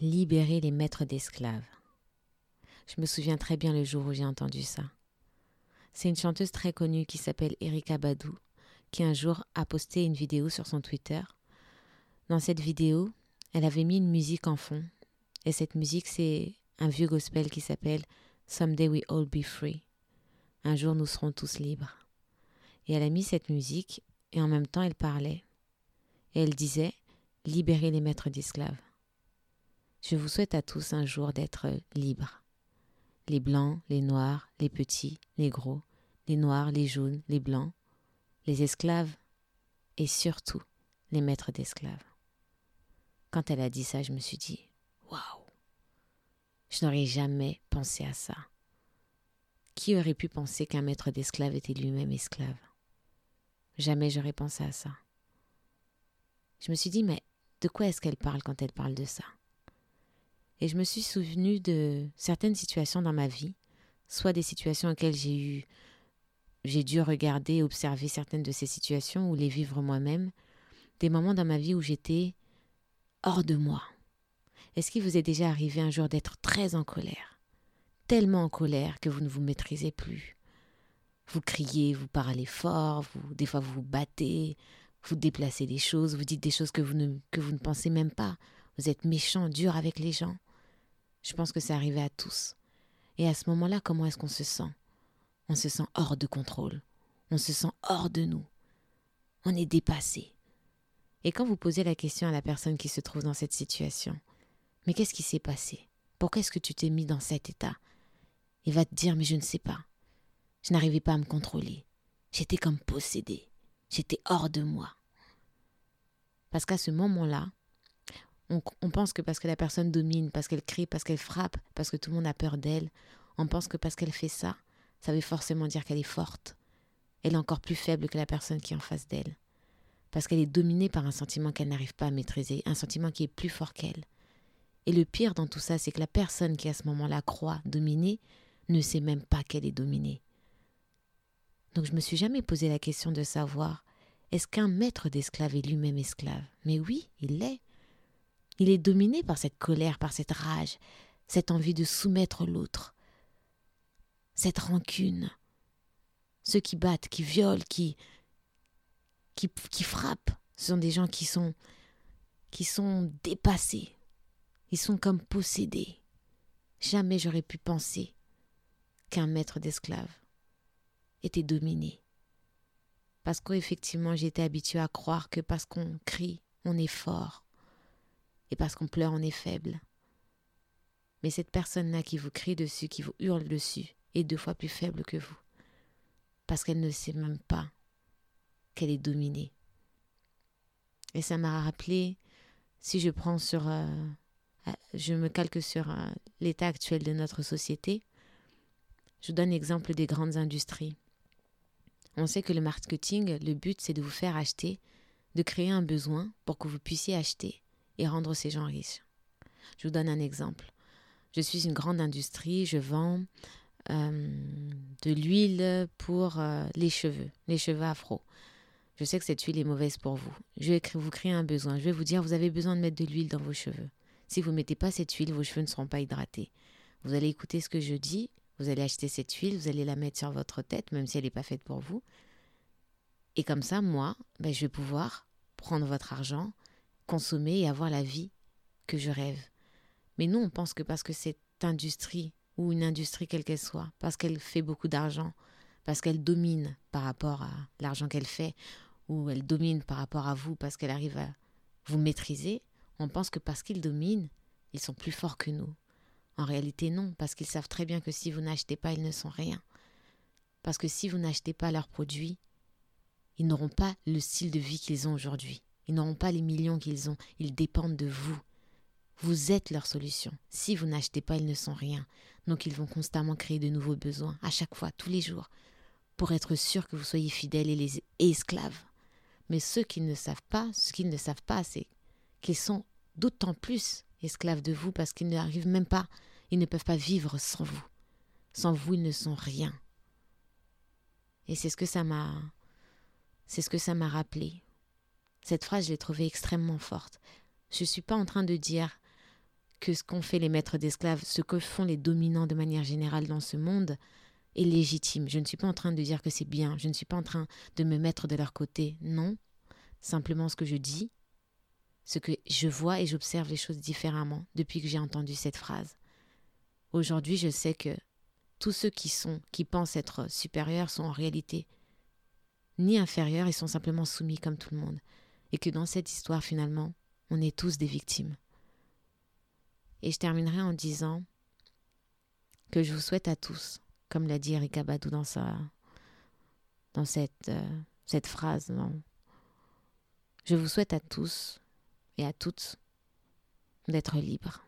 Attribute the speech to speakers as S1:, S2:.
S1: libérer les maîtres d'esclaves. Je me souviens très bien le jour où j'ai entendu ça. C'est une chanteuse très connue qui s'appelle Erika Badou, qui un jour a posté une vidéo sur son Twitter. Dans cette vidéo, elle avait mis une musique en fond. Et cette musique, c'est un vieux gospel qui s'appelle Someday We All Be Free. Un jour, nous serons tous libres. Et elle a mis cette musique et en même temps, elle parlait. Et elle disait Libérez les maîtres d'esclaves. Je vous souhaite à tous un jour d'être libres. Les blancs, les noirs, les petits, les gros, les noirs, les jaunes, les blancs, les esclaves et surtout les maîtres d'esclaves. Quand elle a dit ça, je me suis dit Waouh Je n'aurais jamais pensé à ça. Qui aurait pu penser qu'un maître d'esclaves était lui-même esclave? Jamais j'aurais pensé à ça. Je me suis dit Mais de quoi est-ce qu'elle parle quand elle parle de ça? Et je me suis souvenu de certaines situations dans ma vie, soit des situations auxquelles j'ai eu j'ai dû regarder observer certaines de ces situations ou les vivre moi-même, des moments dans ma vie où j'étais hors de moi. Est-ce qu'il vous est déjà arrivé un jour d'être très en colère Tellement en colère que vous ne vous maîtrisez plus? Vous criez, vous parlez fort, vous, des fois vous vous battez, vous déplacez des choses, vous dites des choses que vous ne pensez même pas. Vous êtes méchant, dur avec les gens. Je pense que c'est arrivé à tous. Et à ce moment-là, comment est-ce qu'on se sent? On se sent hors de contrôle. On se sent hors de nous. On est dépassé. Et quand vous posez la question à la personne qui se trouve dans cette situation, mais qu'est-ce qui s'est passé? Pourquoi est-ce que tu t'es mis dans cet état? Il va te dire, mais je ne sais pas. Je n'arrivais pas à me contrôler. J'étais comme possédé. J'étais hors de moi. Parce qu'à ce moment-là, on, pense que parce que la personne domine, parce qu'elle crie, parce qu'elle frappe, parce que tout le monde a peur d'elle, on pense que parce qu'elle fait ça, ça veut forcément dire qu'elle est forte. Elle est encore plus faible que la personne qui est en face d'elle parce qu'elle est dominée par un sentiment qu'elle n'arrive pas à maîtriser, un sentiment qui est plus fort qu'elle. Et le pire dans tout ça, c'est que la personne qui à ce moment-là croit dominer ne sait même pas qu'elle est dominée. Donc je me suis jamais posé la question de savoir est-ce qu'un maître d'esclave est lui-même esclave? Mais oui, il l'est. Il est dominé par cette colère, par cette rage, cette envie de soumettre l'autre, cette rancune. Ceux qui battent, qui violent, qui, qui, frappent. Ce sont des gens qui sont, qui sont dépassés. Ils sont comme possédés. Jamais j'aurais pu penser qu'un maître d'esclaves était dominé. Parce qu'effectivement, j'étais habituée à croire que parce qu'on crie, on est fort. Et parce qu'on pleure, on est faible. Mais cette personne-là qui vous crie dessus, qui vous hurle dessus, est deux fois plus faible que vous. Parce qu'elle ne sait même pas qu'elle est dominée. Et ça m'a rappelé, si je prends sur, euh, euh, je me calque sur euh, l'état actuel de notre société, je donne l'exemple des grandes industries. On sait que le marketing, le but, c'est de vous faire acheter, de créer un besoin pour que vous puissiez acheter et rendre ces gens riches. Je vous donne un exemple. Je suis une grande industrie, je vends de l'huile pour les cheveux, les cheveux afro. Je sais que cette huile est mauvaise pour vous. Je vais vous créer un besoin. Je vais vous dire, vous avez besoin de mettre de l'huile dans vos cheveux. Si vous ne mettez pas cette huile, vos cheveux ne seront pas hydratés. Vous allez écouter ce que je dis, vous allez acheter cette huile, vous allez la mettre sur votre tête, même si elle n'est pas faite pour vous. Et comme ça, moi, ben, je vais pouvoir prendre votre argent, consommer et avoir la vie que je rêve. Mais nous, on pense que parce que cette industrie, ou une industrie quelle qu'elle soit, parce qu'elle fait beaucoup d'argent, parce qu'elle domine par rapport à l'argent qu'elle fait, ou elle domine par rapport à vous parce qu'elle arrive à vous maîtriser, on pense que parce qu'ils dominent, ils sont plus forts que nous. En réalité, non, parce qu'ils savent très bien que si vous n'achetez pas, ils ne sont rien. Parce que si vous n'achetez pas leurs produits, ils n'auront pas le style de vie qu'ils ont aujourd'hui. Ils n'auront pas les millions qu'ils ont. Ils dépendent de vous. Vous êtes leur solution. Si vous n'achetez pas, ils ne sont rien. Donc ils vont constamment créer de nouveaux besoins, à chaque fois, tous les jours, pour être sûr que vous soyez fidèles et, les, esclaves. Mais ceux qui ne savent pas, ce qu'ils ne savent pas, c'est qu'ils sont d'autant plus esclaves de vous parce qu'ils n'arrivent même pas, ils ne peuvent pas vivre sans vous. Sans vous, ils ne sont rien. Et c'est ce que ça m'a c'est ce que ça m'a rappelé. Cette phrase, je l'ai trouvée extrêmement forte. Je ne suis pas en train de dire que ce qu'ont fait les maîtres d'esclaves, ce que font les dominants de manière générale dans ce monde, est légitime. Je ne suis pas en train de dire que c'est bien, je ne suis pas en train de me mettre de leur côté, non. Simplement ce que je dis, ce que je vois et j'observe les choses différemment depuis que j'ai entendu cette phrase. Aujourd'hui, je sais que tous ceux qui sont, qui pensent être supérieurs, sont en réalité ni inférieurs, ils sont simplement soumis comme tout le monde. Et que dans cette histoire, finalement, on est tous des victimes. Et je terminerai en disant que je vous souhaite à tous, comme l'a dit Erika Badou dans, sa, dans cette, euh, cette phrase, je vous souhaite à tous et à toutes d'être libres.